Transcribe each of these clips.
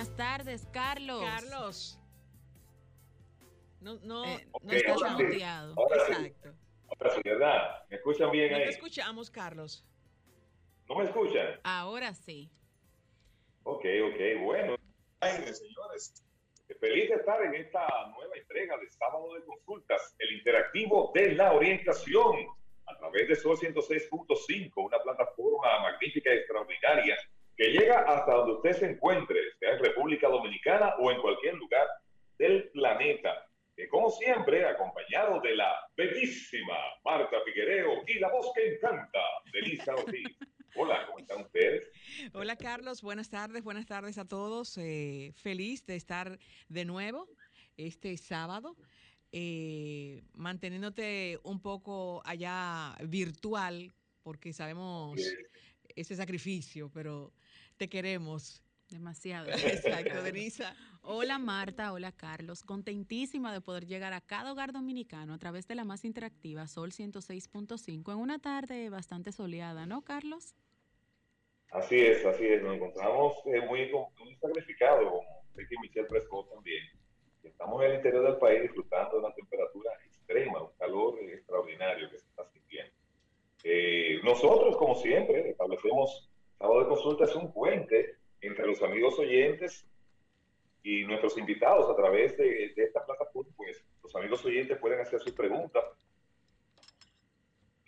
Buenas tardes, Carlos. Carlos. No, no, Eh, no no está estás muteado. Ahora sí. Exacto. Ahora sí, ¿verdad? ¿Me escuchan bien No ahí? te escuchamos, Carlos. ¿No me escuchan? Ahora sí. Ok, ok, bueno. Ay, señores, feliz de estar en esta nueva entrega de Sábado de Consultas, el interactivo de la orientación, a través de Sol 106.5, una plataforma magnífica y extraordinaria que llega hasta donde usted se encuentre, sea en República Dominicana o en cualquier lugar del planeta. Que como siempre, acompañado de la bellísima Marta Figuereo y la voz que encanta, Denisa Ortiz. Hola, ¿cómo están ustedes? Hola, Carlos. Buenas tardes. Buenas tardes a todos. Eh, feliz de estar de nuevo este sábado. eh, manteniéndote un poco allá virtual, porque sabemos ese sacrificio, pero te queremos. Demasiado. Exacto, Denisa. Hola Marta, hola Carlos. Contentísima de poder llegar a cada hogar dominicano a través de la más interactiva Sol 106.5 en una tarde bastante soleada, ¿no, Carlos? Así es, así es. Nos encontramos eh, muy, muy sacrificados, como Ricky Michelle Prescott también. Estamos en el interior del país disfrutando de una temperatura extrema, un calor extraordinario que se está sintiendo. Eh, nosotros, como siempre, establecemos Sábado de Consulta es un puente entre los amigos oyentes y nuestros invitados a través de, de esta plataforma. Pues los amigos oyentes pueden hacer sus preguntas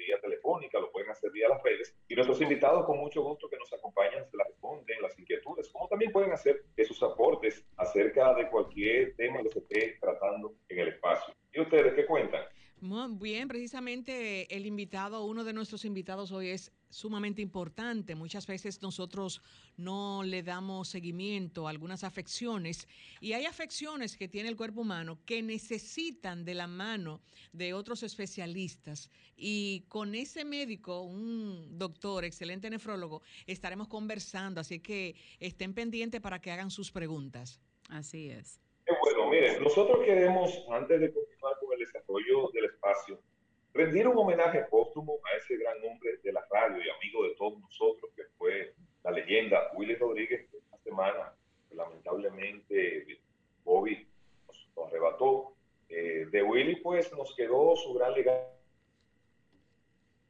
vía telefónica, lo pueden hacer vía las redes, y nuestros invitados con mucho gusto que nos acompañan se las responden, las inquietudes, como también pueden hacer sus aportes acerca de cualquier tema que se esté tratando en el espacio. ¿Y ustedes qué cuentan? Muy bien, precisamente el invitado, uno de nuestros invitados hoy es sumamente importante. Muchas veces nosotros no le damos seguimiento a algunas afecciones y hay afecciones que tiene el cuerpo humano que necesitan de la mano de otros especialistas y con ese médico, un doctor, excelente nefrólogo, estaremos conversando, así que estén pendientes para que hagan sus preguntas. Así es. Bueno, miren, nosotros queremos, antes de continuar desarrollo del espacio, rendir un homenaje póstumo a ese gran hombre de la radio y amigo de todos nosotros, que fue la leyenda Willy Rodríguez, que esta semana, lamentablemente, COVID nos, nos arrebató. Eh, de Willy, pues, nos quedó su gran legado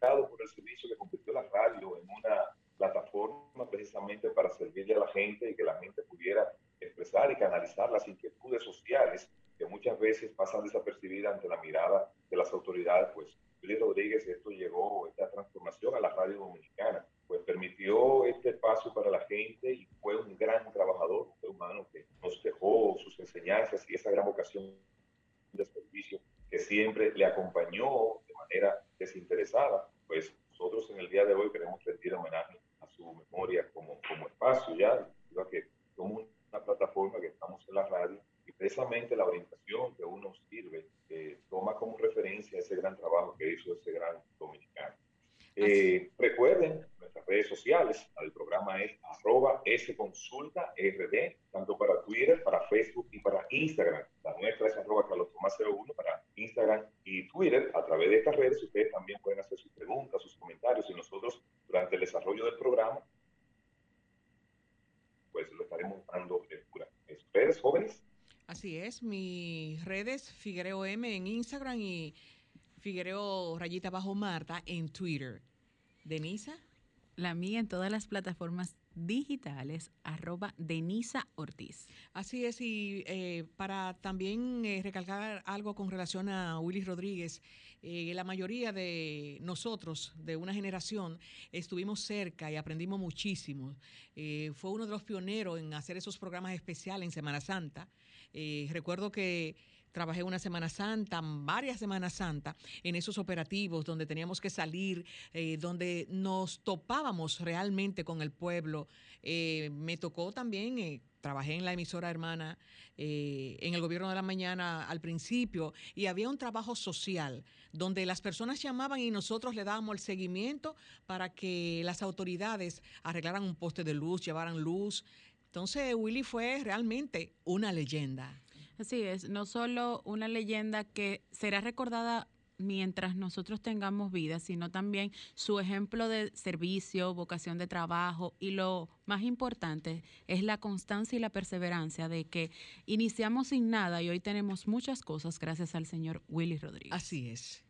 por el servicio que convirtió la radio en una plataforma precisamente para servirle a la gente y que la gente pudiera expresar y canalizar las inquietudes sociales que muchas veces pasan desapercibidas ante la mirada de las autoridades, pues Luis Rodríguez, esto llegó, esta transformación a la radio dominicana, pues permitió este espacio para la gente y fue un gran trabajador, ser humano que nos dejó sus enseñanzas y esa gran vocación de servicio que siempre le acompañó de manera desinteresada, pues nosotros en el día de hoy queremos rendir homenaje a su memoria como, como espacio ya, que como una plataforma que estamos en la radio y precisamente la orientación que uno sirve eh, toma como referencia ese gran trabajo que hizo ese gran dominicano. Eh, recuerden, nuestras redes sociales, el programa es arroba sconsulta rd, tanto para Twitter, para Facebook y para Instagram. La nuestra es arroba carlostomás01 para Instagram y Twitter. A través de estas redes ustedes también pueden hacer sus preguntas, sus comentarios y nosotros durante el desarrollo del programa pues lo estaremos dando lectura. ¿Ustedes, jóvenes? Así es, mis redes, Figuereo M en Instagram y Figuereo Rayita Bajo Marta en Twitter. ¿Denisa? La mía en todas las plataformas digitales, arroba Denisa Ortiz. Así es, y eh, para también eh, recalcar algo con relación a Willy Rodríguez, eh, la mayoría de nosotros, de una generación, estuvimos cerca y aprendimos muchísimo. Eh, fue uno de los pioneros en hacer esos programas especiales en Semana Santa. Eh, recuerdo que trabajé una Semana Santa, varias Semanas Santa, en esos operativos donde teníamos que salir, eh, donde nos topábamos realmente con el pueblo. Eh, me tocó también, eh, trabajé en la emisora hermana, en el gobierno de la mañana al principio, y había un trabajo social donde las personas llamaban y nosotros le dábamos el seguimiento para que las autoridades arreglaran un poste de luz, llevaran luz. Entonces Willy fue realmente una leyenda. Así es, no solo una leyenda que será recordada mientras nosotros tengamos vida, sino también su ejemplo de servicio, vocación de trabajo y lo más importante es la constancia y la perseverancia de que iniciamos sin nada y hoy tenemos muchas cosas gracias al señor Willy Rodríguez. Así es.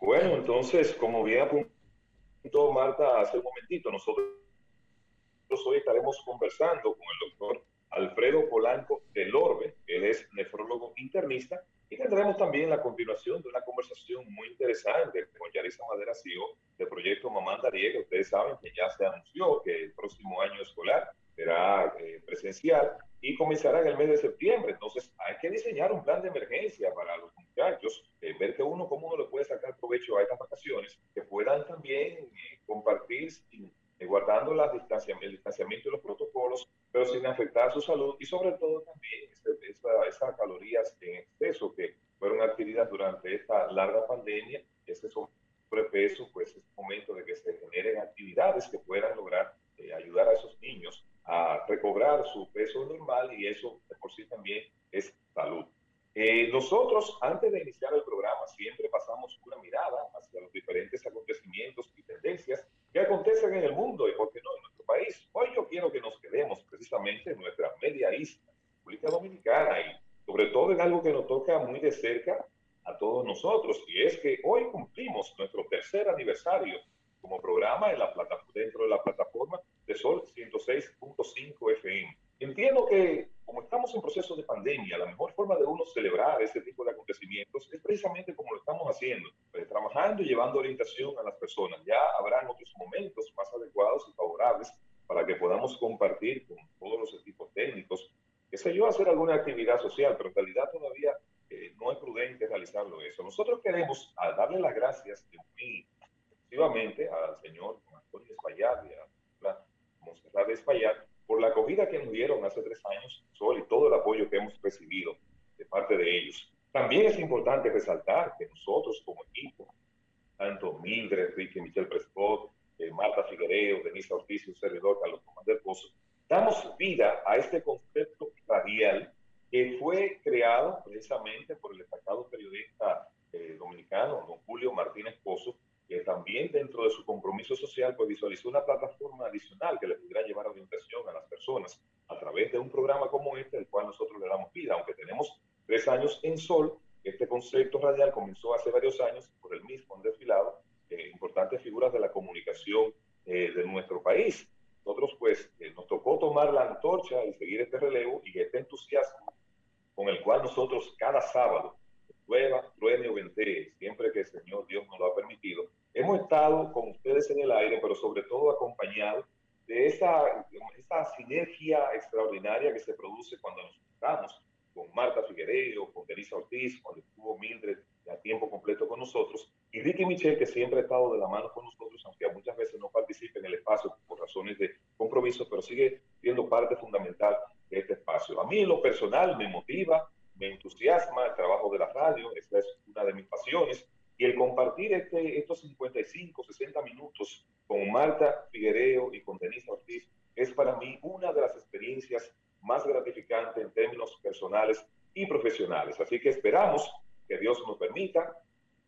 Bueno, entonces, como bien apuntó Marta hace un momentito, nosotros hoy estaremos conversando con el doctor Alfredo Polanco del Orbe, él es nefrólogo internista, y tendremos también la continuación de una conversación muy interesante con Yarisa Madera CEO del proyecto Mamá Dariega. Ustedes saben que ya se anunció que el próximo año escolar será eh, presencial y comenzará en el mes de septiembre. Entonces hay que diseñar un plan de emergencia para los muchachos, eh, ver que uno, cómo uno le puede sacar provecho a estas vacaciones, que puedan también eh, compartir sin eh, guardando la distancia, el distanciamiento y los protocolos, pero sin afectar su salud y sobre todo también esas calorías en exceso que fueron adquiridas durante esta larga pandemia, ese sobrepeso, pues es momento de que se generen actividades que puedan lograr eh, ayudar a esos niños a recobrar su peso normal y eso de por sí también es salud. Eh, nosotros, antes de iniciar el programa, siempre pasamos una mirada hacia los diferentes acontecimientos y tendencias que acontecen en el mundo y, por qué no, en nuestro país. Hoy yo quiero que nos quedemos precisamente en nuestra media isla, República Dominicana, y sobre todo en algo que nos toca muy de cerca a todos nosotros, y es que hoy cumplimos nuestro tercer aniversario como programa en la dentro de la plataforma de Sol 106.5 FM. Entiendo que como estamos en proceso de pandemia, la mejor forma de uno celebrar este tipo de acontecimientos es precisamente como lo estamos haciendo, pues, trabajando y llevando orientación a las personas. Ya habrán otros momentos más adecuados y favorables para que podamos compartir con todos los equipos técnicos, qué sé yo, hacer alguna actividad social, pero en realidad todavía eh, no es prudente realizarlo eso. Nosotros queremos darle las gracias muy efectivamente al señor Antonio Espaillat y a la Monserrat Espaillat por la acogida que nos dieron hace tres años, Sol, y todo el apoyo que hemos recibido de parte de ellos. También es importante resaltar que nosotros como equipo, tanto Mildred, Ricky, Michelle Prescott, eh, Marta Figuereo, Denise Ortiz un servidor Carlos Tomás del Pozo, damos vida a este concepto radial que fue creado precisamente por el destacado periodista eh, dominicano, don Julio Martínez Pozo, que también dentro de su compromiso social pues visualizó una plataforma adicional que le pudiera llevar personas a través de un programa como este, el cual nosotros le damos vida, aunque tenemos tres años en Sol, este concepto radial comenzó hace varios años por el mismo han desfilado eh, importantes figuras de la comunicación eh, de nuestro país. Nosotros pues eh, nos tocó tomar la antorcha y seguir este relevo y este entusiasmo con el cual nosotros cada sábado, llueva, truene o ventee, siempre que el Señor Dios nos lo ha permitido, Hemos estado con ustedes en el aire, pero sobre todo acompañados de esa sinergia extraordinaria que se produce cuando nos juntamos con Marta Figueiredo, con Denisa Ortiz, cuando estuvo Mildred a tiempo completo con nosotros, que siempre ha estado de la mano con nosotros, aunque muchas veces no participa en el espacio por razones de compromiso, pero sigue siendo parte fundamental de este espacio. A mí en lo personal me motiva, me entusiasma el trabajo de la radio, esta es una de mis pasiones, y el compartir este, estos 55, 60 minutos con Marta Figuereo y con Denise Ortiz es para mí una de las experiencias más gratificantes en términos personales y profesionales. Así que esperamos que Dios nos permita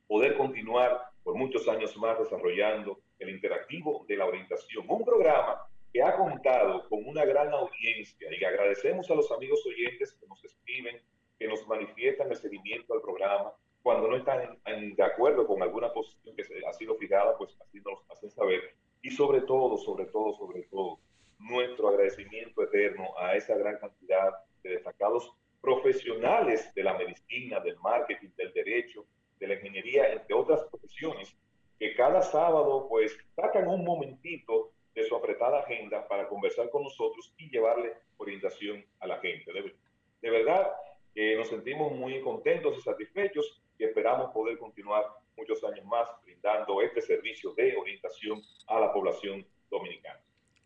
poder continuar por muchos años más desarrollando el interactivo de la orientación, un programa que ha contado con una gran audiencia y agradecemos a los amigos oyentes que nos escriben, que nos manifiestan el seguimiento al programa, cuando no están de acuerdo con alguna posición que se, ha sido fijada, pues así nos hacen saber. Y sobre todo, sobre todo, sobre todo, nuestro agradecimiento eterno a esa gran cantidad de destacados profesionales de la medicina, del marketing, del derecho, de la ingeniería, entre otras profesiones, que cada sábado pues sacan un momentito de su apretada agenda para conversar con nosotros y llevarle orientación a la gente. De, de verdad, que nos sentimos muy contentos y satisfechos y esperamos poder continuar muchos años más brindando este servicio de orientación a la población dominicana.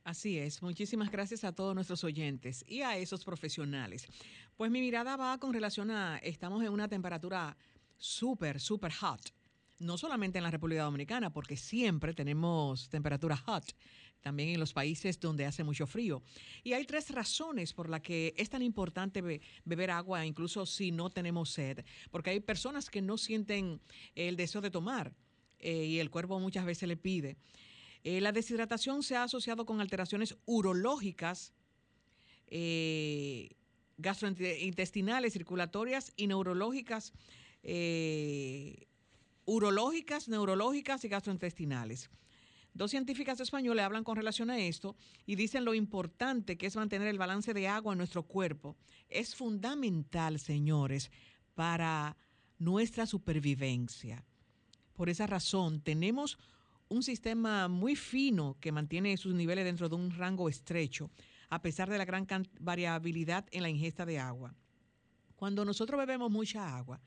Así es, muchísimas gracias a todos nuestros oyentes y a esos profesionales. Pues mi mirada va con relación a, estamos en una temperatura súper, súper hot, no solamente en la República Dominicana, porque siempre tenemos temperatura hot, también en los países donde hace mucho frío. Y hay tres razones por las que es tan importante beber agua, incluso si no tenemos sed, porque hay personas que no sienten el deseo de tomar eh, y el cuerpo muchas veces le pide. Eh, la deshidratación se ha asociado con alteraciones urológicas, eh, gastrointestinales, circulatorias y neurológicas, urológicas, neurológicas y gastrointestinales. Dos científicas españolas hablan con relación a esto y dicen lo importante que es mantener el balance de agua en nuestro cuerpo. Es fundamental, señores, para nuestra supervivencia. Por esa razón, tenemos un sistema muy fino que mantiene sus niveles dentro de un rango estrecho, a pesar de la gran variabilidad en la ingesta de agua. Cuando nosotros bebemos mucha agua,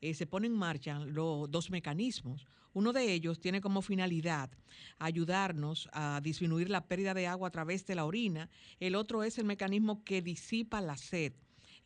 eh, se ponen en marcha los dos mecanismos. Uno de ellos tiene como finalidad ayudarnos a disminuir la pérdida de agua a través de la orina. El otro es el mecanismo que disipa la sed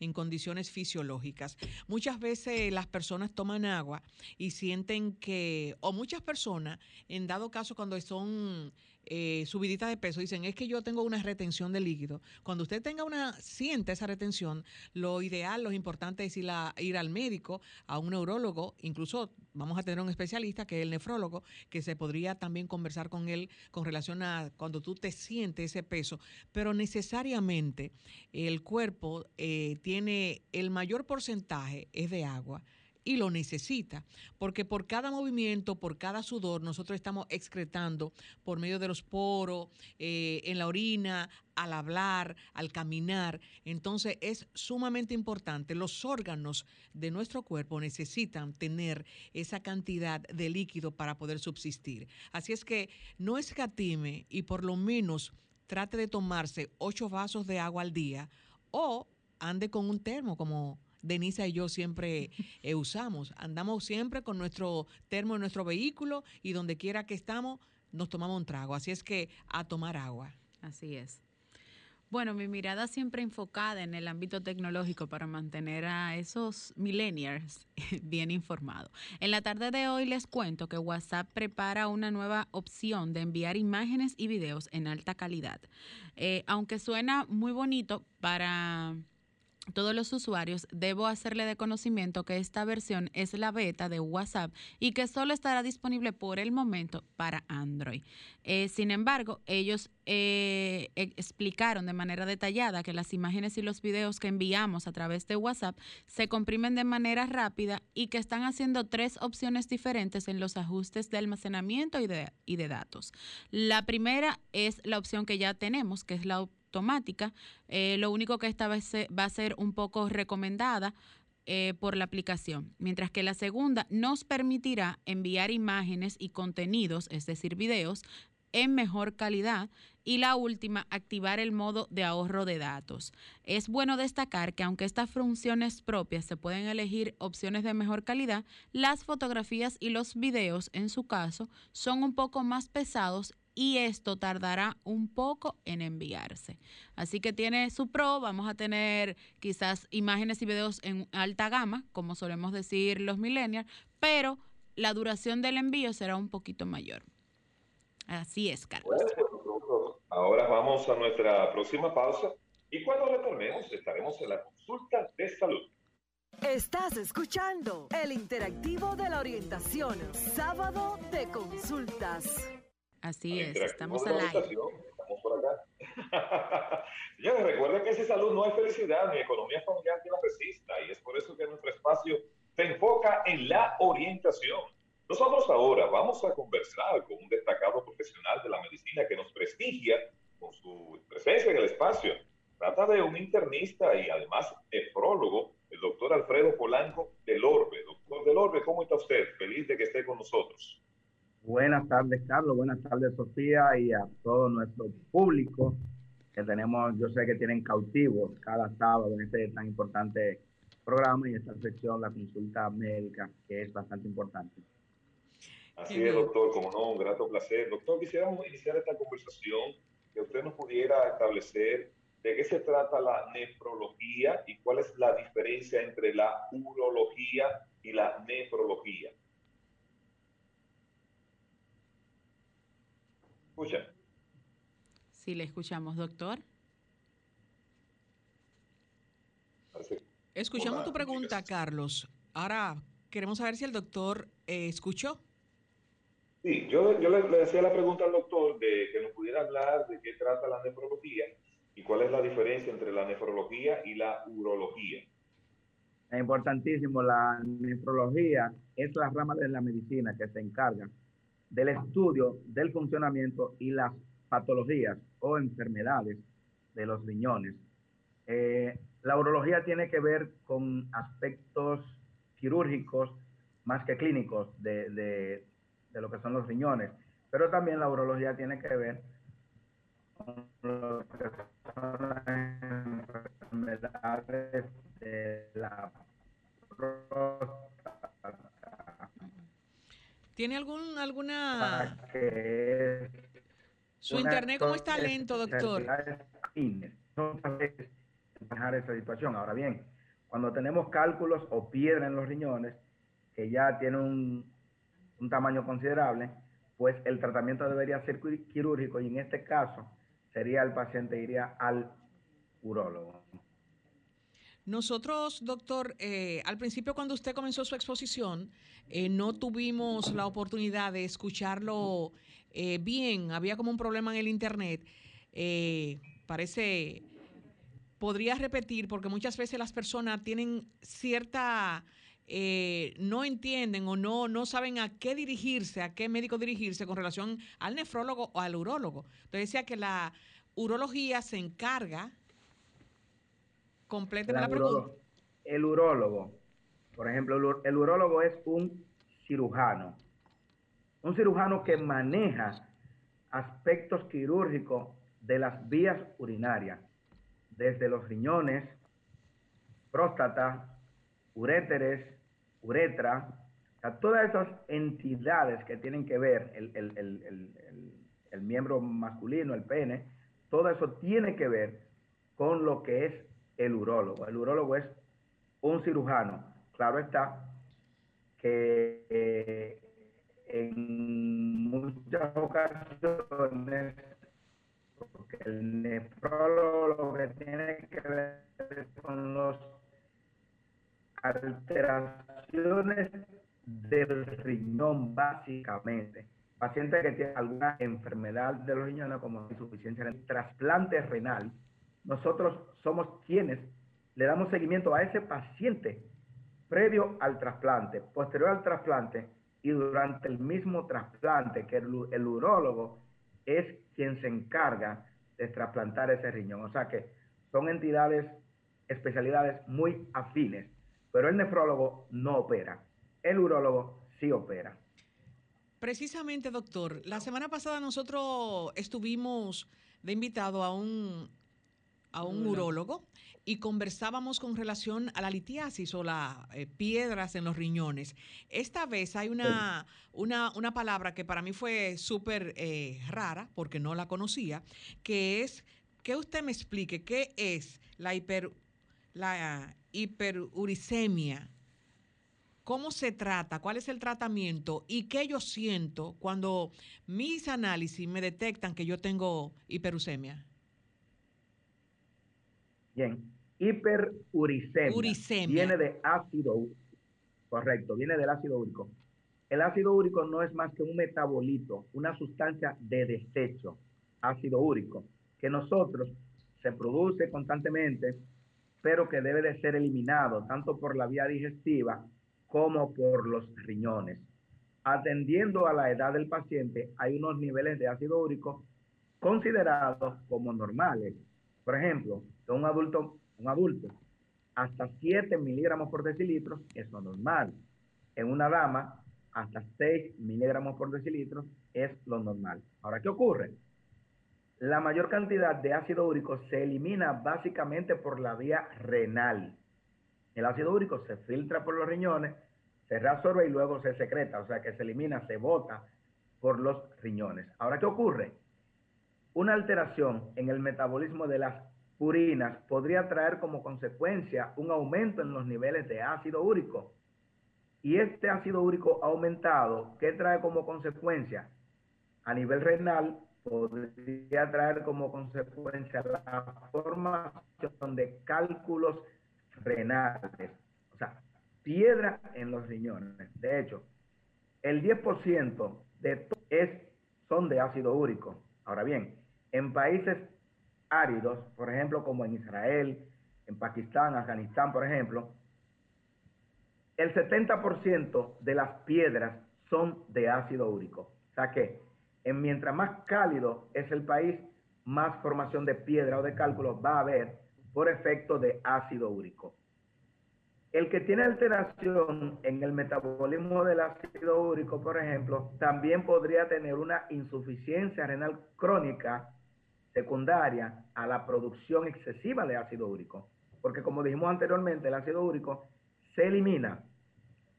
en condiciones fisiológicas. Muchas veces las personas toman agua y sienten que, o muchas personas, en dado caso cuando son eh, subidita de peso, dicen, es que yo tengo una retención de líquido. Cuando usted tenga una, siente esa retención, lo ideal, lo importante es ir, al médico, a un neurólogo, incluso vamos a tener un especialista que es el nefrólogo, que se podría también conversar con él con relación a cuando tú te sientes ese peso. Pero necesariamente el cuerpo eh, tiene el mayor porcentaje es de agua y lo necesita, porque por cada movimiento, por cada sudor, nosotros estamos excretando por medio de los poros, eh, en la orina, al hablar, al caminar. Entonces es sumamente importante. Los órganos de nuestro cuerpo necesitan tener esa cantidad de líquido para poder subsistir. Así es que no escatime y por lo menos trate de tomarse ocho vasos de agua al día o ande con un termo como Denisa y yo siempre eh, usamos. Andamos siempre con nuestro termo en nuestro vehículo y donde quiera que estamos nos tomamos un trago. Así es que a tomar agua. Así es. Bueno, mi mirada siempre enfocada en el ámbito tecnológico para mantener a esos millennials bien informados. En la tarde de hoy les cuento que WhatsApp prepara una nueva opción de enviar imágenes y videos en alta calidad. Eh, aunque suena muy bonito para todos los usuarios, debo hacerle de conocimiento que esta versión es la beta de WhatsApp y que solo estará disponible por el momento para Android. Eh, sin embargo, ellos eh, e, explicaron de manera detallada que las imágenes y los videos que enviamos a través de WhatsApp se comprimen de manera rápida y que están haciendo tres opciones diferentes en los ajustes de almacenamiento y de, y de datos. La primera es la opción que ya tenemos, que es la automática. Eh, lo único que esta vez va a ser un poco recomendada eh, por la aplicación, mientras que la segunda nos permitirá enviar imágenes y contenidos, es decir, videos, en mejor calidad y la última, activar el modo de ahorro de datos. Es bueno destacar que aunque estas funciones propias se pueden elegir opciones de mejor calidad, las fotografías y los videos en su caso son un poco más pesados y esto tardará un poco en enviarse. Así que tiene su pro, vamos a tener quizás imágenes y videos en alta gama, como solemos decir los millennials, pero la duración del envío será un poquito mayor. Así es, Carlos. Pues, ahora vamos a nuestra próxima pausa y cuando retornemos estaremos en la consulta de salud. Estás escuchando el interactivo de la orientación, sábado de consultas. Así es, estamos al aire. Estamos por acá. Señores, recuerden que si salud no es felicidad, ni economía familiar que la resista, y es por eso que nuestro espacio se enfoca en la orientación. Nosotros ahora vamos a conversar con un destacado profesional de la medicina que nos prestigia con su presencia en el espacio. Trata de un internista y además nefrólogo, el doctor Alfredo Polanco del Orbe. Doctor del Orbe, ¿cómo está usted? Feliz de que esté con nosotros. Buenas tardes, Carlos. Buenas tardes, Sofía, y a todo nuestro público que tenemos, yo sé que tienen cautivos cada sábado en este tan importante programa y esta sección, la consulta médica, que es bastante importante. Así es, doctor, como no, un grato placer. Doctor, quisiéramos iniciar esta conversación, que usted nos pudiera establecer de qué se trata la nefrología y cuál es la diferencia entre la urología y la nefrología. Escucha. Sí, le escuchamos, doctor. Escuchamos tu pregunta, Carlos. Ahora queremos saber si el doctor eh, escuchó. Sí, yo, yo le, decía la pregunta al doctor de que nos pudiera hablar de qué trata la nefrología y cuál es la diferencia entre la nefrología y la urología. Es importantísimo, la nefrología es la rama de la medicina que se encarga del estudio del funcionamiento y las patologías o enfermedades de los riñones. Eh, la urología tiene que ver con aspectos quirúrgicos más que clínicos de, de, lo que son los riñones, pero también la urología tiene que ver con lo que son las enfermedades de la ¿Tiene algún, alguna... Su internet, ¿cómo está lento, doctor? Manejar esa situación. Ahora bien, cuando tenemos cálculos o piedra en los riñones, que ya tiene un, un tamaño considerable, pues el tratamiento debería ser quirúrgico y en este caso sería el paciente iría al urólogo. Nosotros, doctor, eh, al principio cuando usted comenzó su exposición, eh, no tuvimos la oportunidad de escucharlo eh, bien, había como un problema en el Internet. parece, podría repetir, porque muchas veces las personas tienen cierta... no entienden o no, no saben a qué dirigirse, a qué médico dirigirse con relación al nefrólogo o al urólogo. Entonces decía que la urología se encarga Complete la, pregunta. El urólogo, por ejemplo, el urólogo es un cirujano. Un cirujano que maneja aspectos quirúrgicos de las vías urinarias, desde los riñones, próstata, uréteres, uretra, todas esas entidades que tienen que ver el, el, miembro masculino, el pene, todo eso tiene que ver con lo que es el urólogo. El urólogo es un cirujano. Claro está que eh, en muchas ocasiones, porque el nefrólogo lo que tiene que ver con las alteraciones del riñón, básicamente. Paciente que tiene alguna enfermedad de los riñones, como insuficiencia renal, trasplante renal, nosotros somos quienes le damos seguimiento a ese paciente previo al trasplante, posterior al trasplante y durante el mismo trasplante, que el, el urólogo es quien se encarga de trasplantar ese riñón. O sea que son entidades, especialidades muy afines, pero el nefrólogo no opera, el urólogo sí opera. Precisamente, doctor, la semana pasada nosotros estuvimos de invitado a un a un urólogo y conversábamos con relación a la litiasis o las eh, piedras en los riñones. Esta vez hay una, una, una palabra que para mí fue súper eh, rara porque no la conocía, que es que usted me explique qué es la, hiper, la hiperuricemia. ¿Cómo se trata? ¿Cuál es el tratamiento? ¿Y qué yo siento cuando mis análisis me detectan que yo tengo hiperuricemia? Bien, hiperuricemia. Viene de ácido úrico. Correcto, viene del ácido úrico. El ácido úrico no es más que un metabolito, una sustancia de desecho, ácido úrico, que nosotros se produce constantemente, pero que debe de ser eliminado tanto por la vía digestiva como por los riñones. Atendiendo a la edad del paciente, hay unos niveles de ácido úrico considerados como normales. Por ejemplo, un adulto, un adulto, hasta 7 miligramos por decilitro es lo normal. En una dama, hasta 6 miligramos por decilitro es lo normal. Ahora, ¿qué ocurre? La mayor cantidad de ácido úrico se elimina básicamente por la vía renal. El ácido úrico se filtra por los riñones, se reabsorbe y luego se secreta, o sea que se elimina, se bota por los riñones. Ahora, ¿qué ocurre? Una alteración en el metabolismo de las purinas podría traer como consecuencia un aumento en los niveles de ácido úrico. Y este ácido úrico aumentado, ¿qué trae como consecuencia? A nivel renal, podría traer como consecuencia la formación de cálculos renales, o sea, piedra en los riñones. De hecho, el 10% de es, son de ácido úrico. Ahora bien, en países áridos, por ejemplo, como en Israel, en Pakistán, Afganistán, por ejemplo, el 70% de las piedras son de ácido úrico. O sea que en mientras más cálido es el país, más formación de piedra o de cálculo va a haber por efecto de ácido úrico. El que tiene alteración en el metabolismo del ácido úrico, por ejemplo, también podría tener una insuficiencia renal crónica secundaria a la producción excesiva de ácido úrico. Porque como dijimos anteriormente, el ácido úrico se elimina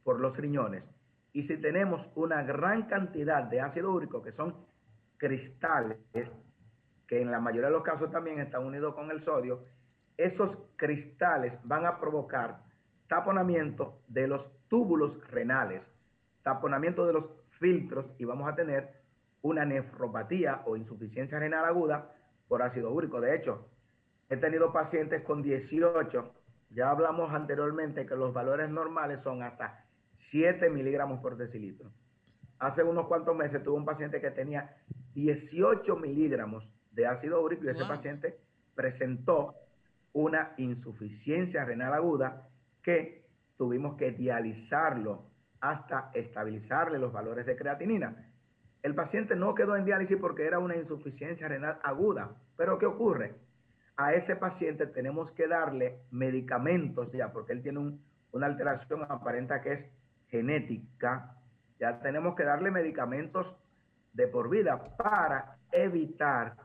por los riñones. Y si tenemos una gran cantidad de ácido úrico, que son cristales, que en la mayoría de los casos también están unidos con el sodio, esos cristales van a provocar taponamiento de los túbulos renales, taponamiento de los filtros y vamos a tener una nefropatía o insuficiencia renal aguda por ácido úrico. De hecho, he tenido pacientes con 18, ya hablamos anteriormente que los valores normales son hasta 7 miligramos por decilitro. Hace unos cuantos meses tuve un paciente que tenía 18 miligramos de ácido úrico y ese paciente presentó una insuficiencia renal aguda que tuvimos que dializarlo hasta estabilizarle los valores de creatinina. El paciente no quedó en diálisis porque era una insuficiencia renal aguda. Pero ¿qué ocurre? A ese paciente tenemos que darle medicamentos ya, porque él tiene una alteración aparente que es genética. Ya tenemos que darle medicamentos de por vida para evitar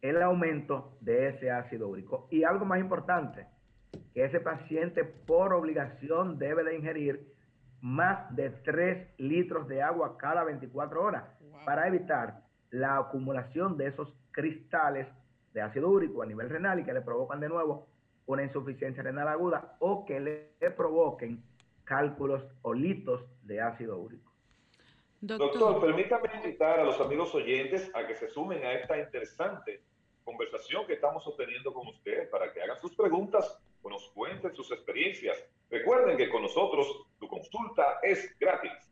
el aumento de ese ácido úrico. Y algo más importante, que ese paciente por obligación debe de ingerir más de 3 litros de agua cada 24 horas para evitar la acumulación de esos cristales de ácido úrico a nivel renal y que le provocan de nuevo una insuficiencia renal aguda o que le provoquen cálculos o litos de ácido úrico. Doctor, permítame invitar a los amigos oyentes a que se sumen a esta interesante conversación que estamos obteniendo con ustedes para que hagan sus preguntas o nos cuenten sus experiencias. Recuerden que con nosotros tu consulta es gratis.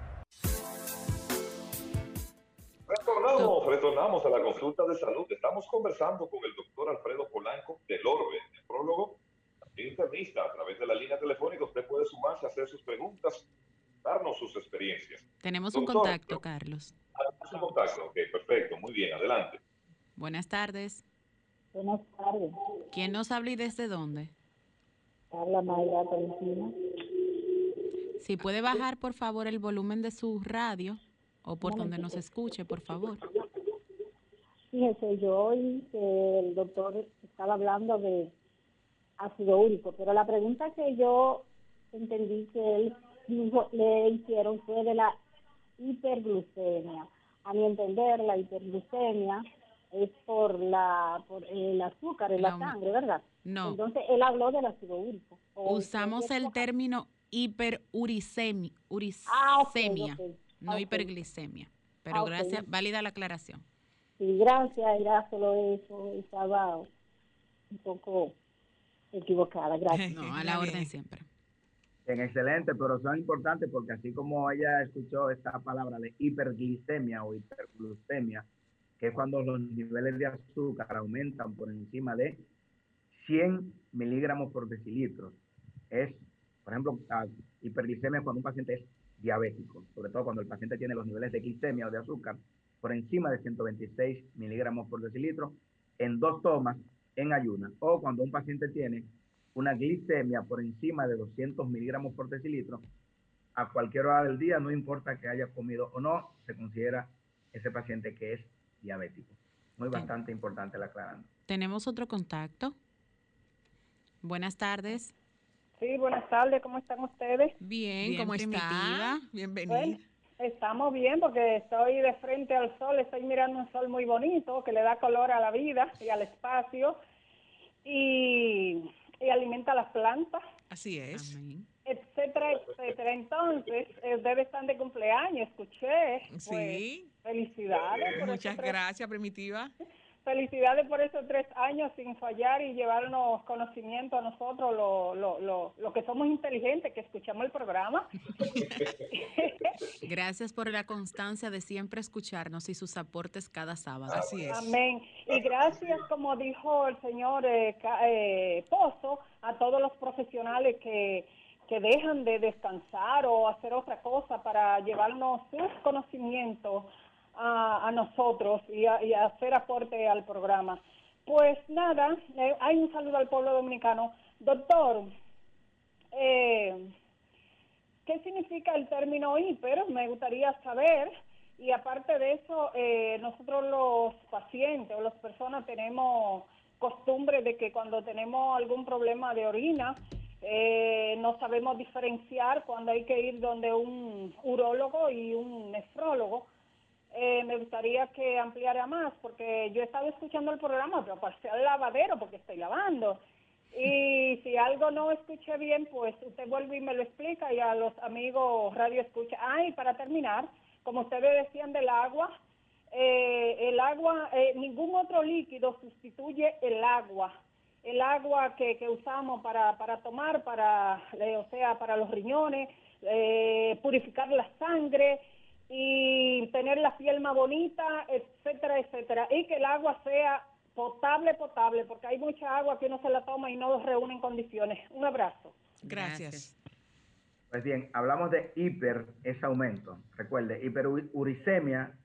Retornamos, retornamos a la consulta de salud. Estamos conversando con el doctor Alfredo Polanco del Orbe, nefrólogo, internista. A través de la línea telefónica usted puede sumarse hacer sus preguntas, darnos sus experiencias. Tenemos un contacto, Carlos. Tenemos un contacto, ok, perfecto, muy bien, adelante. Buenas tardes. Buenas tardes. ¿Quién nos habla y desde dónde? Habla Mayra Tolentino. Si puede bajar, por favor, el volumen de su radio o por donde nos escuche, por favor. Fíjese, yo oí que el doctor estaba hablando de ácido úrico, pero la pregunta que yo entendí que él le hicieron fue de la hiperglucemia. A mi entender, la hiperglucemia es por la por el azúcar en la, sangre, ¿verdad? No. Entonces él habló del ácido úrico. Usamos el término hiperuricemia, ah, no hiperglicemia. Pero ah, gracias, válida la aclaración. Sí, gracias, era solo eso, estaba un poco equivocada, gracias. no, a la orden siempre. Bien, excelente, pero son importantes porque así como ella escuchó esta palabra de hiperglicemia o hiperglucemia, que es cuando los niveles de azúcar aumentan por encima de 100 miligramos por decilitro. Es, por ejemplo, hiperglicemia cuando un paciente es diabético, sobre todo cuando el paciente tiene los niveles de glicemia o de azúcar por encima de 126 miligramos por decilitro en dos tomas en ayunas, o cuando un paciente tiene una glicemia por encima de 200 miligramos por decilitro, a cualquier hora del día, no importa que haya comido o no, se considera ese paciente que es diabético. Muy bastante importante la aclarando. Tenemos otro contacto. Buenas tardes. Sí, buenas tardes, ¿cómo están ustedes? Bien, ¿cómo está? Bienvenido. estamos bien porque estoy de frente al sol, estoy mirando un sol muy bonito que le da color a la vida y al espacio y, alimenta las plantas. Así es. Etcétera, etcétera. Entonces, ustedes están de cumpleaños, escuché. Pues, sí. Felicidades. Muchas gracias, Primitiva. Felicidades por esos tres años sin fallar y llevarnos conocimiento a nosotros, lo, lo, lo, lo que somos inteligentes, que escuchamos el programa. Gracias por la constancia de siempre escucharnos y sus aportes cada sábado. Así es. Amén. Y gracias, como dijo el señor eh, eh, Pozo, a todos los profesionales que que dejan de descansar o hacer otra cosa para llevarnos sus conocimientos a, nosotros y, hacer aporte al programa. Pues nada, eh, hay un saludo al pueblo dominicano. Doctor, eh, ¿qué significa el término hiper? Me gustaría saber. Y aparte de eso, eh, nosotros los pacientes o las personas tenemos costumbre de que cuando tenemos algún problema de orina, no sabemos diferenciar cuando hay que ir donde un urólogo y un nefrólogo eh, me gustaría que ampliara más, porque yo he estado escuchando el programa, pero para ser lavadero, porque estoy lavando. Y si algo no escuché bien, pues usted vuelve y me lo explica y a los amigos radio escucha. Ah, y para terminar, como ustedes decían del agua, eh, el agua, eh, ningún otro líquido sustituye el agua. El agua que, que usamos para, para tomar, para, o sea, para los riñones, purificar la sangre, y tener la piel más bonita, etcétera, etcétera. Y que el agua sea potable, potable, porque hay mucha agua que uno se la toma y no reúne en condiciones. Un abrazo. Gracias. Pues bien, hablamos de hiper, es aumento. Recuerde, hiperuricemia,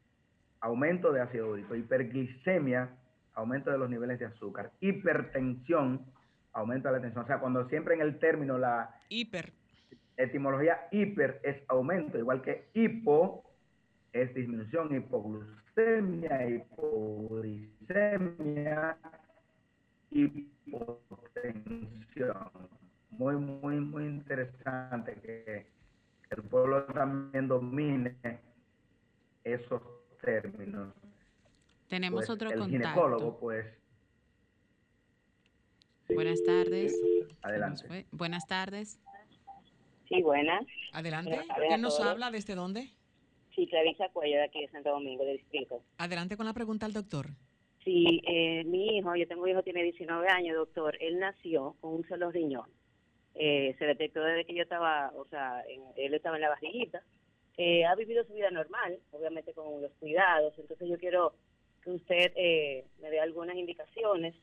aumento de ácido úrico. Hiperglicemia, aumento de los niveles de azúcar. Hipertensión, aumento de la tensión. O sea, cuando siempre en el término la... Hiper. Etimología hiper es aumento, igual que hipo es disminución, hipoglucemia, hipoglicemia, hipotensión. Muy, muy, muy interesante que el pueblo también domine esos términos. Tenemos pues, otro el contacto. ginecólogo, pues. Buenas tardes. Adelante. Buenas tardes. Sí, buenas. Adelante. ¿Quién nos habla? ¿Desde dónde? Sí, Clarisa Cuello, de aquí de Santo Domingo, del distrito. Adelante con la pregunta al doctor. Sí, eh, mi hijo, yo tengo un hijo, tiene 19 años, doctor. Él nació con un solo riñón. Eh, se detectó desde que yo estaba, o sea, él estaba en la barriguita. Eh, ha vivido su vida normal, obviamente con los cuidados. Entonces yo quiero que usted me dé algunas indicaciones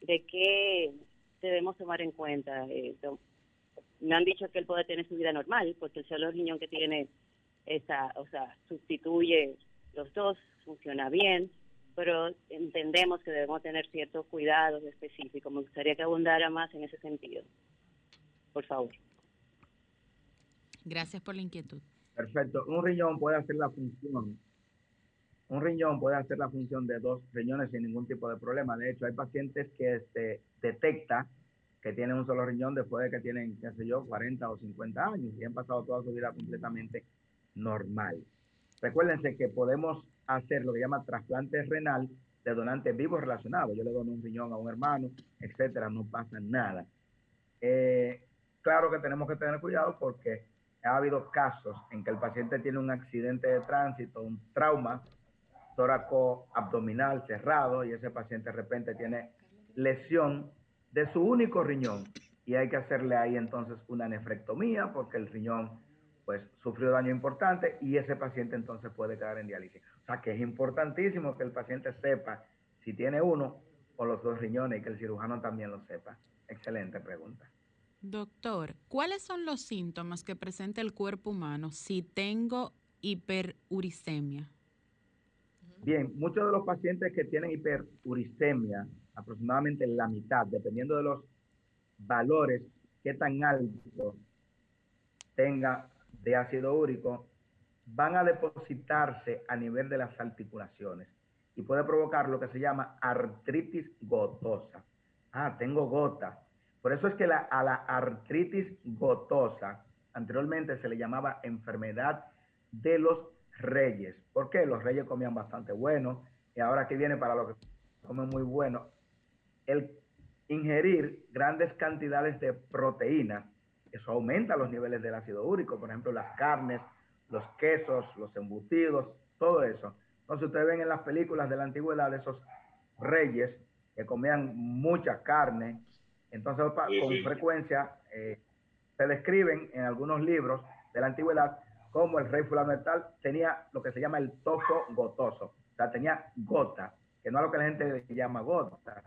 de qué debemos tomar en cuenta. me han dicho que él puede tener su vida normal, porque el solo riñón que tiene esa, o sea, sustituye los dos, funciona bien, pero entendemos que debemos tener ciertos cuidados específicos. Me gustaría que abundara más en ese sentido. Por favor. Gracias por la inquietud. Perfecto. Un riñón puede hacer la función. Un riñón puede hacer la función de dos riñones sin ningún tipo de problema. De hecho, hay pacientes que se detecta que tienen un solo riñón después de que tienen, qué sé yo, 40 o 50 años y han pasado toda su vida completamente normal. Recuérdense que podemos hacer lo que llama trasplante renal de donantes vivos relacionados. Yo le doy un riñón a un hermano, etcétera, no pasa nada. Eh, claro que tenemos que tener cuidado porque ha habido casos en que el paciente tiene un accidente de tránsito, un trauma tóraco abdominal cerrado y ese paciente de repente tiene lesión de su único riñón y hay que hacerle ahí entonces una nefrectomía porque el riñón pues sufrió daño importante y ese paciente entonces puede quedar en diálisis. O sea que es importantísimo que el paciente sepa si tiene uno o los dos riñones y que el cirujano también lo sepa. Excelente pregunta. Doctor, ¿cuáles son los síntomas que presenta el cuerpo humano si tengo hiperuricemia? Bien, muchos de los pacientes que tienen hiperuricemia, aproximadamente la mitad, dependiendo de los valores que tan altos tenga de ácido úrico, van a depositarse a nivel de las articulaciones y puede provocar lo que se llama artritis gotosa. Ah, tengo gota. Por eso es que a la artritis gotosa anteriormente se le llamaba enfermedad de los reyes. ¿Por qué? Los reyes comían bastante bueno y ahora que viene para lo que comen muy bueno, el ingerir grandes cantidades de proteína, eso aumenta los niveles del ácido úrico, por ejemplo, las carnes, los quesos, los embutidos, todo eso. Entonces ustedes ven en las películas de la antigüedad esos reyes que comían mucha carne, entonces con frecuencia eh, se describen en algunos libros de la antigüedad como el rey fulano de tal tenía lo que se llama el toso gotoso, o sea, tenía gota, que no es lo que la gente llama gota,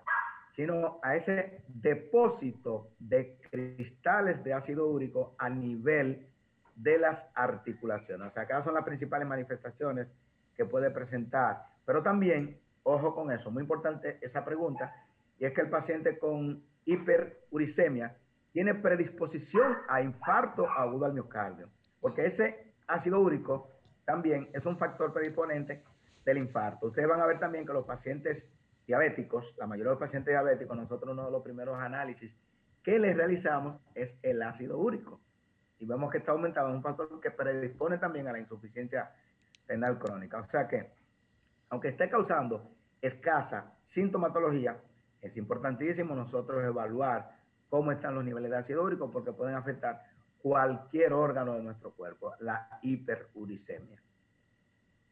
sino a ese depósito de cristales de ácido úrico a nivel de las articulaciones. O sea, acá son las principales manifestaciones que puede presentar. Pero también, ojo con eso, muy importante esa pregunta, y es que el paciente con hiperuricemia tiene predisposición a infarto agudo al miocardio, porque ese ácido úrico también es un factor predisponente del infarto. Ustedes van a ver también que los pacientes diabéticos, la mayoría de los pacientes diabéticos, nosotros uno de los primeros análisis que les realizamos es el ácido úrico. Y vemos que está aumentado, es un factor que predispone también a la insuficiencia renal crónica. O sea que, aunque esté causando escasa sintomatología, es importantísimo nosotros evaluar cómo están los niveles de ácido úrico porque pueden afectar cualquier órgano de nuestro cuerpo, la hiperuricemia.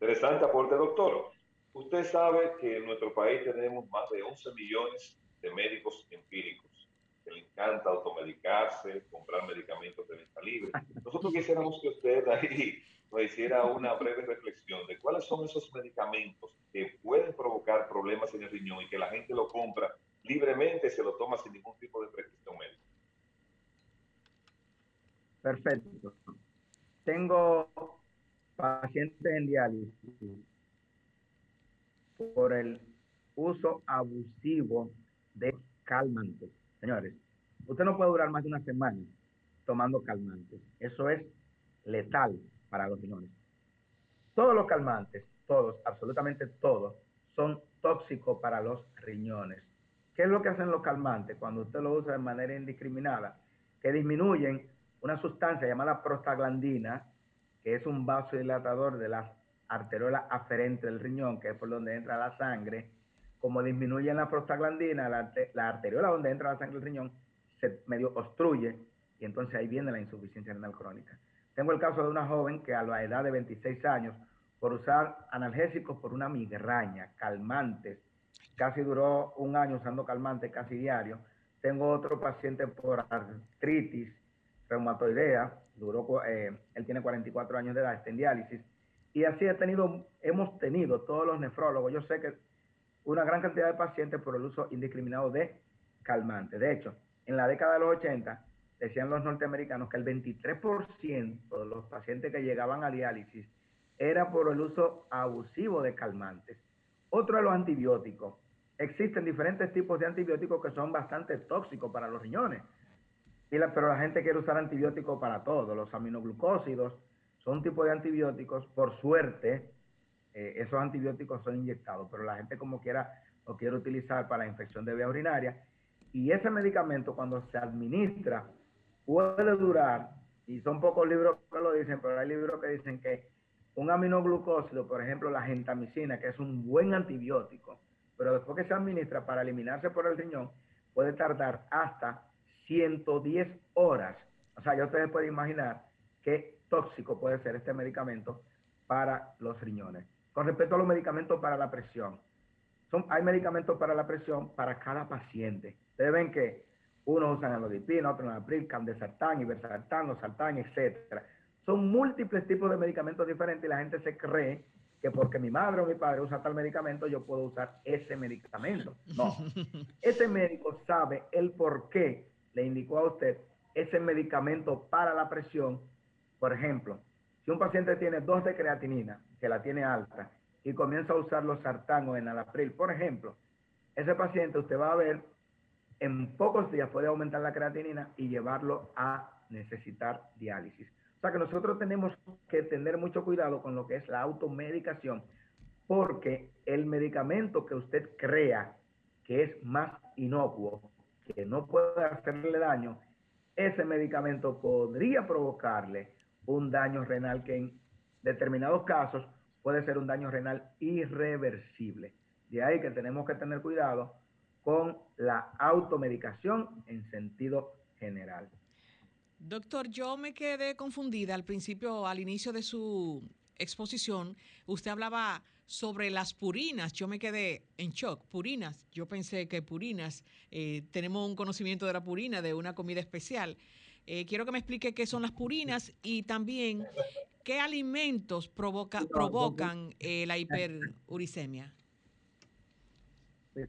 Interesante aporte, doctor. Usted sabe que en nuestro país tenemos más de 11 millones de médicos empíricos que le encanta automedicarse, comprar medicamentos de venta libre. Nosotros quisiéramos que usted ahí nos hiciera una breve reflexión de cuáles son esos medicamentos que pueden provocar problemas en el riñón y que la gente lo compra libremente, se lo toma sin ningún tipo de prescripción médica. Perfecto. Tengo pacientes en diálisis por el uso abusivo de calmantes. Señores, usted no puede durar más de una semana tomando calmantes. Eso es letal para los riñones. Todos los calmantes, todos, absolutamente todos, son tóxicos para los riñones. ¿Qué es lo que hacen los calmantes cuando usted lo usa de manera indiscriminada? Que disminuyen una sustancia llamada prostaglandina, que es un vasodilatador de las arteriola aferente del riñón, que es por donde entra la sangre, como disminuye la prostaglandina, la, la arteriola donde entra la sangre del riñón se medio obstruye y entonces ahí viene la insuficiencia renal crónica. Tengo el caso de una joven que a la edad de 26 años, por usar analgésicos por una migraña, calmantes, casi duró un año usando calmantes casi diario. Tengo otro paciente por artritis reumatoidea, duró, eh, él tiene 44 años de edad, está en diálisis, y así tenido, hemos tenido todos los nefrólogos, yo sé que una gran cantidad de pacientes por el uso indiscriminado de calmantes. De hecho, en la década de los 80, decían los norteamericanos que el 23% de los pacientes que llegaban a diálisis era por el uso abusivo de calmantes. Otro de los antibióticos. Existen diferentes tipos de antibióticos que son bastante tóxicos para los riñones. pero la gente quiere usar antibióticos para todo. Los aminoglucósidos, son un tipo de antibióticos, por suerte, eh, esos antibióticos son inyectados, pero la gente como quiera lo quiere utilizar para la infección de vía urinaria. Y ese medicamento cuando se administra puede durar, y son pocos libros que lo dicen, pero hay libros que dicen que un aminoglucósido, por ejemplo la gentamicina, que es un buen antibiótico, pero después que se administra para eliminarse por el riñón, puede tardar hasta 110 horas. O sea, ya ustedes pueden imaginar que tóxico puede ser este medicamento para los riñones. Con respecto a los medicamentos para la presión, son, hay medicamentos para la presión para cada paciente. Ustedes ven que unos usan anodipina, otros anapril, candesartán, iversartán, losartán, etcétera. Son múltiples tipos de medicamentos diferentes y la gente se cree que porque mi madre o mi padre usa tal medicamento, yo puedo usar ese medicamento. No. Ese médico sabe el por qué le indicó a usted ese medicamento para la presión. Por ejemplo, si un paciente tiene dos de creatinina, que la tiene alta, y comienza a usar los sartán o enalapril, por ejemplo, ese paciente usted va a ver en pocos días puede aumentar la creatinina y llevarlo a necesitar diálisis. O sea que nosotros tenemos que tener mucho cuidado con lo que es la automedicación, porque el medicamento que usted crea que es más inocuo, que no puede hacerle daño, ese medicamento podría provocarle un daño renal que en determinados casos puede ser un daño renal irreversible. De ahí que tenemos que tener cuidado con la automedicación en sentido general. Doctor, yo me quedé confundida al principio, al inicio de su exposición. Usted hablaba sobre las purinas. Yo me quedé en shock. Purinas. Yo pensé que purinas, eh, tenemos un conocimiento de la purina, de una comida especial. Eh, quiero que me explique qué son las purinas y también qué alimentos provoca, provocan eh, la hiperuricemia. Sí,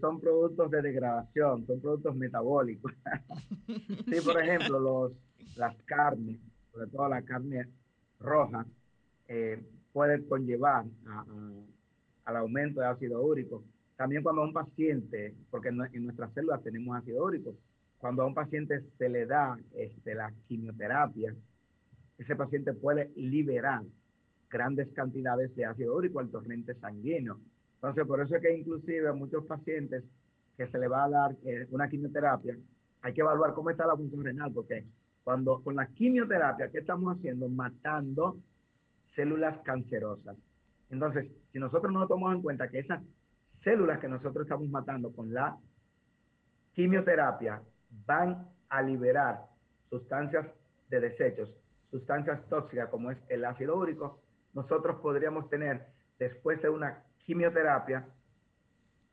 son, productos de degradación, son productos metabólicos. sí, por ejemplo, los, las carnes, sobre todo la carne roja, eh, puede conllevar al aumento de ácido úrico. También cuando un paciente, porque en, nuestras células tenemos ácido úrico, cuando a un paciente se le da este, la quimioterapia, ese paciente puede liberar grandes cantidades de ácido úrico al torrente sanguíneo. Entonces, por eso es que inclusive a muchos pacientes que se le va a dar eh, una quimioterapia, hay que evaluar cómo está la función renal, porque cuando con la quimioterapia, ¿qué estamos haciendo? Matando células cancerosas. Entonces, si nosotros no tomamos en cuenta que esas células que nosotros estamos matando con la quimioterapia van a liberar sustancias de desechos, sustancias tóxicas como es el ácido úrico, nosotros podríamos tener después de una quimioterapia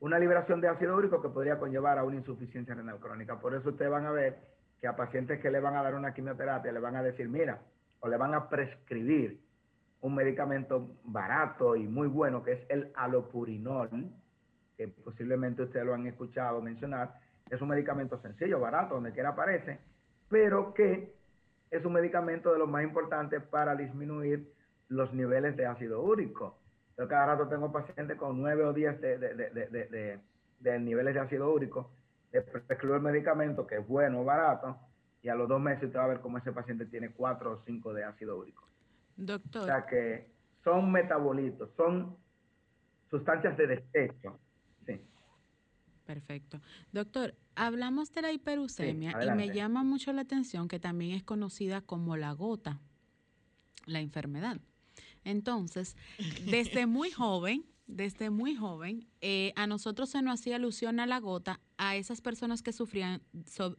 una liberación de ácido úrico que podría conllevar a una insuficiencia renal crónica. Por eso ustedes van a ver que a pacientes que le van a dar una quimioterapia le van a decir, mira, o le van a prescribir un medicamento barato y muy bueno que es el alopurinol, que posiblemente ustedes lo han escuchado mencionar. Es un medicamento sencillo, barato, donde quiera aparece, pero que es un medicamento de los más importantes para disminuir los niveles de ácido úrico. Yo cada rato tengo pacientes con 9 o 10 de, de, de, niveles de ácido úrico. Le prescribo el medicamento que es bueno, barato, y a los dos meses usted va a ver cómo ese paciente tiene 4 o 5 de ácido úrico. Doctor. O sea que son metabolitos, son sustancias de desecho. Sí. Perfecto. Doctor, hablamos de la hiperucemia y me llama mucho la atención que también es conocida como la gota, la enfermedad. Entonces, desde muy joven, desde muy joven, eh, a nosotros se nos hacía alusión a la gota a esas personas que sufrían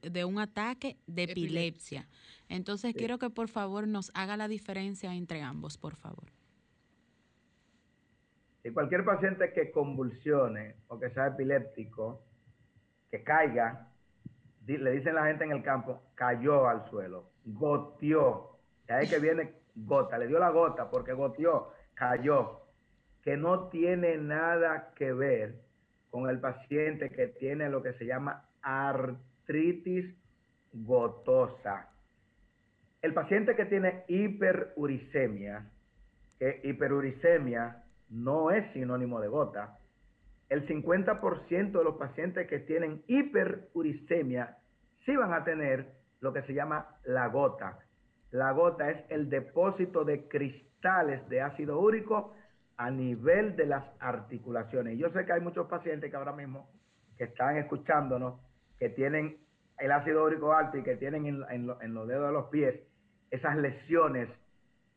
de un ataque de epilepsia. Entonces, quiero que por favor nos haga la diferencia entre ambos, por favor. Y cualquier paciente que convulsione o que sea epiléptico, que caiga, le dicen la gente en el campo, cayó al suelo, goteó. De ahí que viene gota, le dio la gota porque goteó, cayó que no tiene nada que ver con el paciente que tiene lo que se llama artritis gotosa. El paciente que tiene hiperuricemia, que hiperuricemia no es sinónimo de gota, el 50% de los pacientes que tienen hiperuricemia sí van a tener lo que se llama la gota. La gota es el depósito de cristales de ácido úrico a nivel de las articulaciones. Yo sé que hay muchos pacientes que ahora mismo que están escuchándonos, que tienen el ácido úrico alto y que tienen en, los dedos de los pies esas lesiones,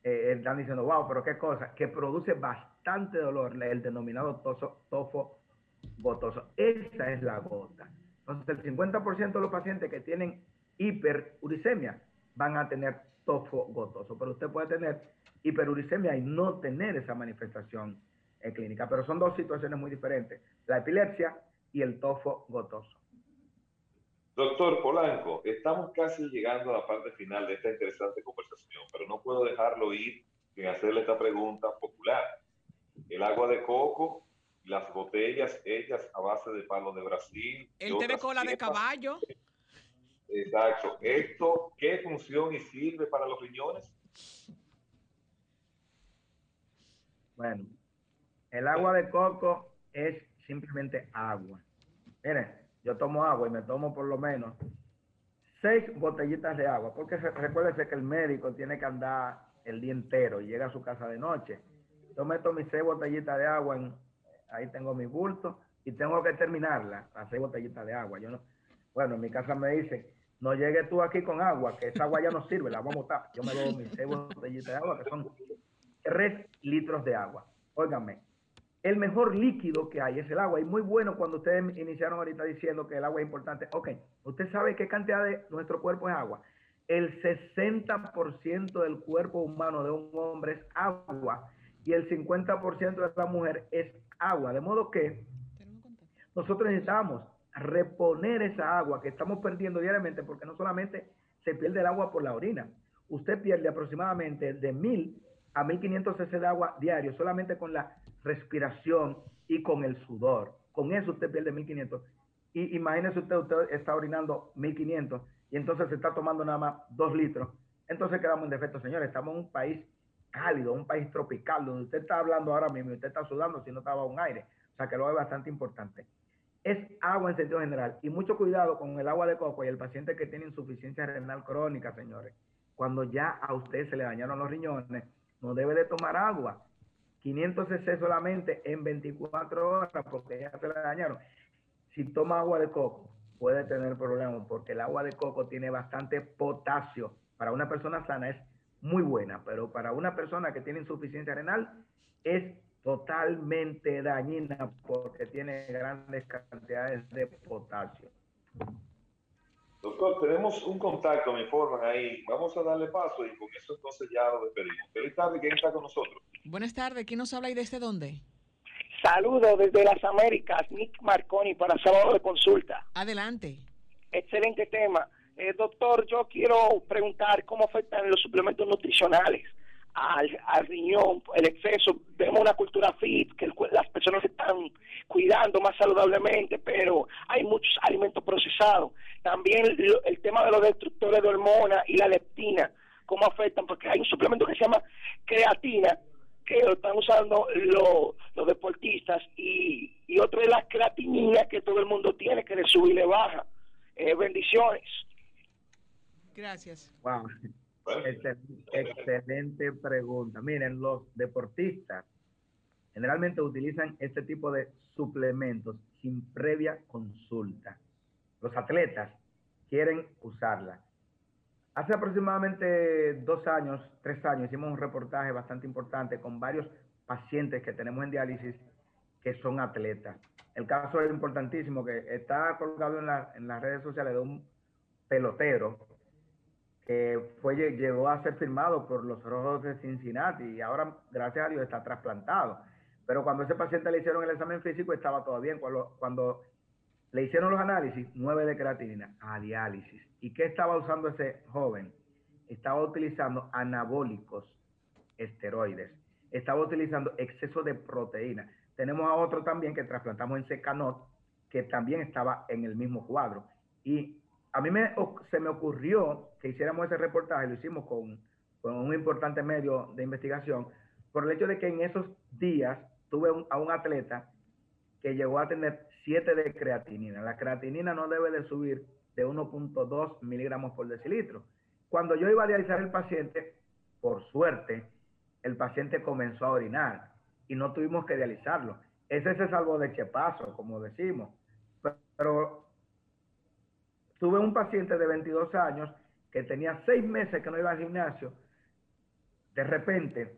eh, están diciendo, wow, pero qué cosa, que produce bastante dolor, el denominado tofo gotoso. Esa es la gota. Entonces, el 50% de los pacientes que tienen hiperuricemia van a tener tofo gotoso, pero usted puede tener hiperuricemia y no tener esa manifestación en clínica. Pero son dos situaciones muy diferentes, la epilepsia y el tofo gotoso. Doctor Polanco, estamos casi llegando a la parte final de esta interesante conversación, pero no puedo dejarlo ir sin hacerle esta pregunta popular. El agua de coco, las botellas hechas a base de palo de Brasil. El té de cola de caballo. Exacto. ¿Esto qué función y sirve para los riñones? Bueno, el agua de coco es simplemente agua. Miren, yo tomo agua y me tomo por lo menos seis botellitas de agua, porque recuérdese que el médico tiene que andar el día entero y llega a su casa de noche. Yo meto mis seis botellitas de agua, en, ahí tengo mi bulto y tengo que terminarla, las seis botellitas de agua. Yo no, bueno, en mi casa me dicen, no llegues tú aquí con agua, que esa agua ya no sirve, la vamos a botar. Yo me doy mis seis botellitas de agua, que son tres litros de agua. Óigame, el mejor líquido que hay es el agua. Y muy bueno cuando ustedes iniciaron ahorita diciendo que el agua es importante. Ok, usted sabe qué cantidad de nuestro cuerpo es agua. El 60% del cuerpo humano de un hombre es agua y el 50% de la mujer es agua. De modo que nosotros necesitamos reponer esa agua que estamos perdiendo diariamente porque no solamente se pierde el agua por la orina, usted pierde aproximadamente de mil a 1500 cc de agua diario solamente con la respiración y con el sudor. Con eso usted pierde 1500. Y imagínese usted, usted está orinando 1500 y entonces se está tomando nada más 2 litros. Entonces quedamos en defecto, señores. Estamos en un país cálido, un país tropical, donde usted está hablando ahora mismo y usted está sudando si no estaba un aire. O sea que lo es bastante importante. Es agua en sentido general. Y mucho cuidado con el agua de coco y el paciente que tiene insuficiencia renal crónica, señores. Cuando ya a usted se le dañaron los riñones, no debe de tomar agua. 500 cc solamente en 24 horas porque ya se la dañaron. Si toma agua de coco, puede tener problemas porque el agua de coco tiene bastante potasio. Para una persona sana es muy buena, pero para una persona que tiene insuficiencia renal es totalmente dañina porque tiene grandes cantidades de potasio. Doctor, tenemos un contacto, me informan ahí. Vamos a darle paso y con eso entonces ya lo despedimos. Feliz tarde, ¿quién está con nosotros? Buenas tardes, ¿quién nos habla y desde dónde? Saludos desde las Américas, Nick Marconi para sábado de consulta. Adelante. Excelente tema. Eh, doctor, yo quiero preguntar cómo afectan los suplementos nutricionales al, riñón, el exceso. Vemos una cultura fit, que las personas se están cuidando más saludablemente, pero hay muchos alimentos procesados. También el tema de los destructores de hormonas y la leptina, cómo afectan, porque hay un suplemento que se llama creatina, que lo están usando los deportistas, y, otro es la creatinina que todo el mundo tiene, que le sube y le baja. Eh, bendiciones. Gracias. Excelente, pregunta. Miren, los deportistas generalmente utilizan este tipo de suplementos sin previa consulta. Los atletas quieren usarla. Hace aproximadamente dos años, tres años, hicimos un reportaje bastante importante con varios pacientes que tenemos en diálisis que son atletas. El caso es importantísimo que está colgado en las redes sociales de un pelotero que fue, llegó a ser firmado por los Rojos de Cincinnati y ahora, gracias a Dios, está trasplantado. Pero cuando ese paciente le hicieron el examen físico estaba todo bien. Cuando, cuando le hicieron los análisis, 9 de creatinina, a diálisis. ¿Y qué estaba usando ese joven? Estaba utilizando anabólicos esteroides. Estaba utilizando exceso de proteína. Tenemos a otro también que trasplantamos en Secanot, que también estaba en el mismo cuadro. Y a mí me, se me ocurrió que hiciéramos ese reportaje, lo hicimos con, un importante medio de investigación, por el hecho de que en esos días tuve a un atleta que llegó a tener 7 de creatinina. La creatinina no debe de subir de 1.2 miligramos por decilitro. Cuando yo iba a dializar el paciente, por suerte, el paciente comenzó a orinar y no tuvimos que dializarlo. Ese se salvó de chepazo, como decimos. Pero tuve un paciente de 22 años que tenía seis meses que no iba al gimnasio. De repente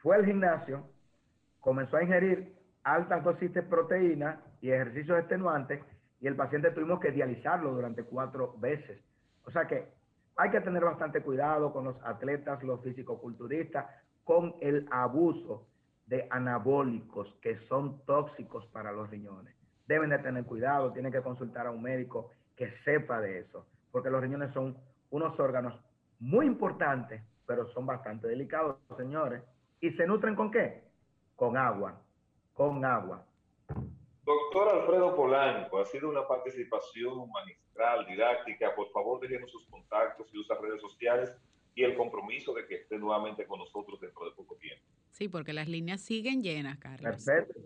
fue al gimnasio, comenzó a ingerir altas dosis de proteína y ejercicios extenuantes y el paciente tuvimos que dializarlo durante cuatro veces. O sea que hay que tener bastante cuidado con los atletas, los fisicoculturistas, con el abuso de anabólicos que son tóxicos para los riñones. Deben de tener cuidado, tienen que consultar a un médico que sepa de eso, porque los riñones son unos órganos muy importantes, pero son bastante delicados, señores. ¿Y se nutren con qué? Con agua, con agua. Doctor Alfredo Polanco, ha sido una participación magistral, didáctica. Por favor, déjenos sus contactos y usa redes sociales y el compromiso de que esté nuevamente con nosotros dentro de poco tiempo. Sí, porque las líneas siguen llenas, Carlos. Perfecto.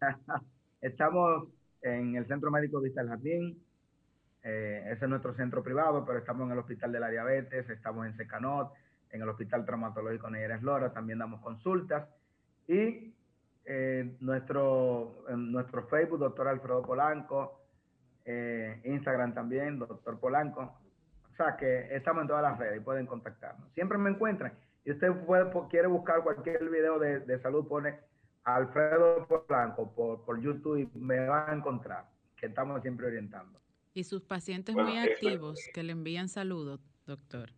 Estamos en el Centro Médico Vista del Jardín. Eh, ese es nuestro centro privado, pero estamos en el Hospital de la Diabetes, estamos en Secanot, en el Hospital Traumatológico Neyeres Lora, también damos consultas. Y eh, nuestro, en nuestro Facebook, doctor Alfredo Polanco, eh, Instagram también, doctor Polanco. O sea que estamos en todas las redes y pueden contactarnos. Siempre me encuentran. Y usted puede, quiere buscar cualquier video de, de salud, pone Alfredo Polanco por, por YouTube y me va a encontrar, que estamos siempre orientando. Y sus pacientes muy activos que le envían saludos, doctor.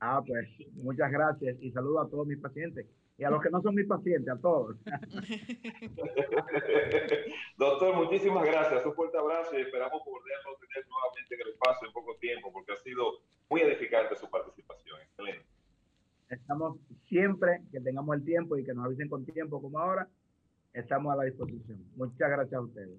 Ah, pues muchas gracias y saludo a todos mis pacientes y a los que no son mis pacientes, a todos. Doctor, muchísimas gracias. Un fuerte abrazo y esperamos poderlo tener nuevamente en el espacio en poco tiempo porque ha sido muy edificante su participación. Excelente. Estamos siempre que tengamos el tiempo y que nos avisen con tiempo como ahora, estamos a la disposición. Muchas gracias a ustedes.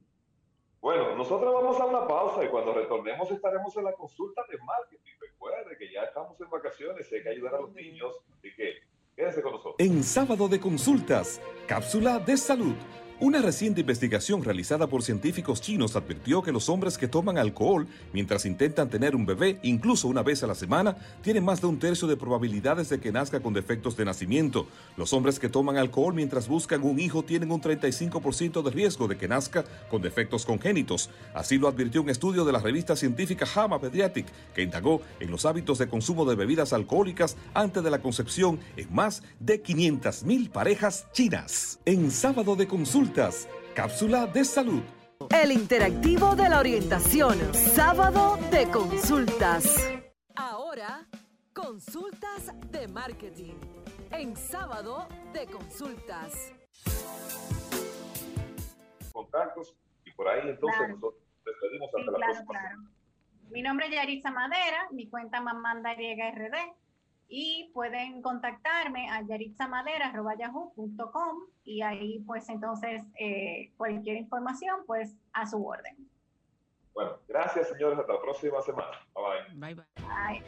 Bueno, nosotros vamos a una pausa y cuando retornemos estaremos en la consulta de marketing. Recuerde que ya estamos en vacaciones y hay que ayudar a los niños, así que quédense con nosotros. En sábado de consultas, cápsula de salud. Una reciente investigación realizada por científicos chinos advirtió que los hombres que toman alcohol mientras intentan tener un bebé, incluso una vez a la semana, tienen más de un tercio de probabilidades de que nazca con defectos de nacimiento. Los hombres que toman alcohol mientras buscan un hijo tienen un 35% de riesgo de que nazca con defectos congénitos. Así lo advirtió un estudio de la revista científica JAMA Pediatric, que indagó en los hábitos de consumo de bebidas alcohólicas antes de la concepción en más de 500.000 parejas chinas. En sábado de consulta, Cápsula de salud. El interactivo de la orientación. Sábado de consultas. Ahora, consultas de marketing. En sábado de consultas. Contactos y por ahí entonces Claro. nosotros despedimos hasta Sí, la claro, próxima. claro. Mi nombre es Yaritza Madera, mi cuenta Mamanda RD y pueden contactarme a yaritzamadera.yahoo.com y ahí pues entonces eh, cualquier información pues a su orden. Bueno, gracias señores, hasta la próxima semana. Bye bye. Bye bye. Bye.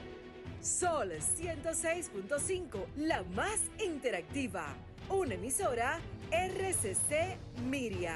Sol 106.5, la más interactiva. Una emisora RCC Miria.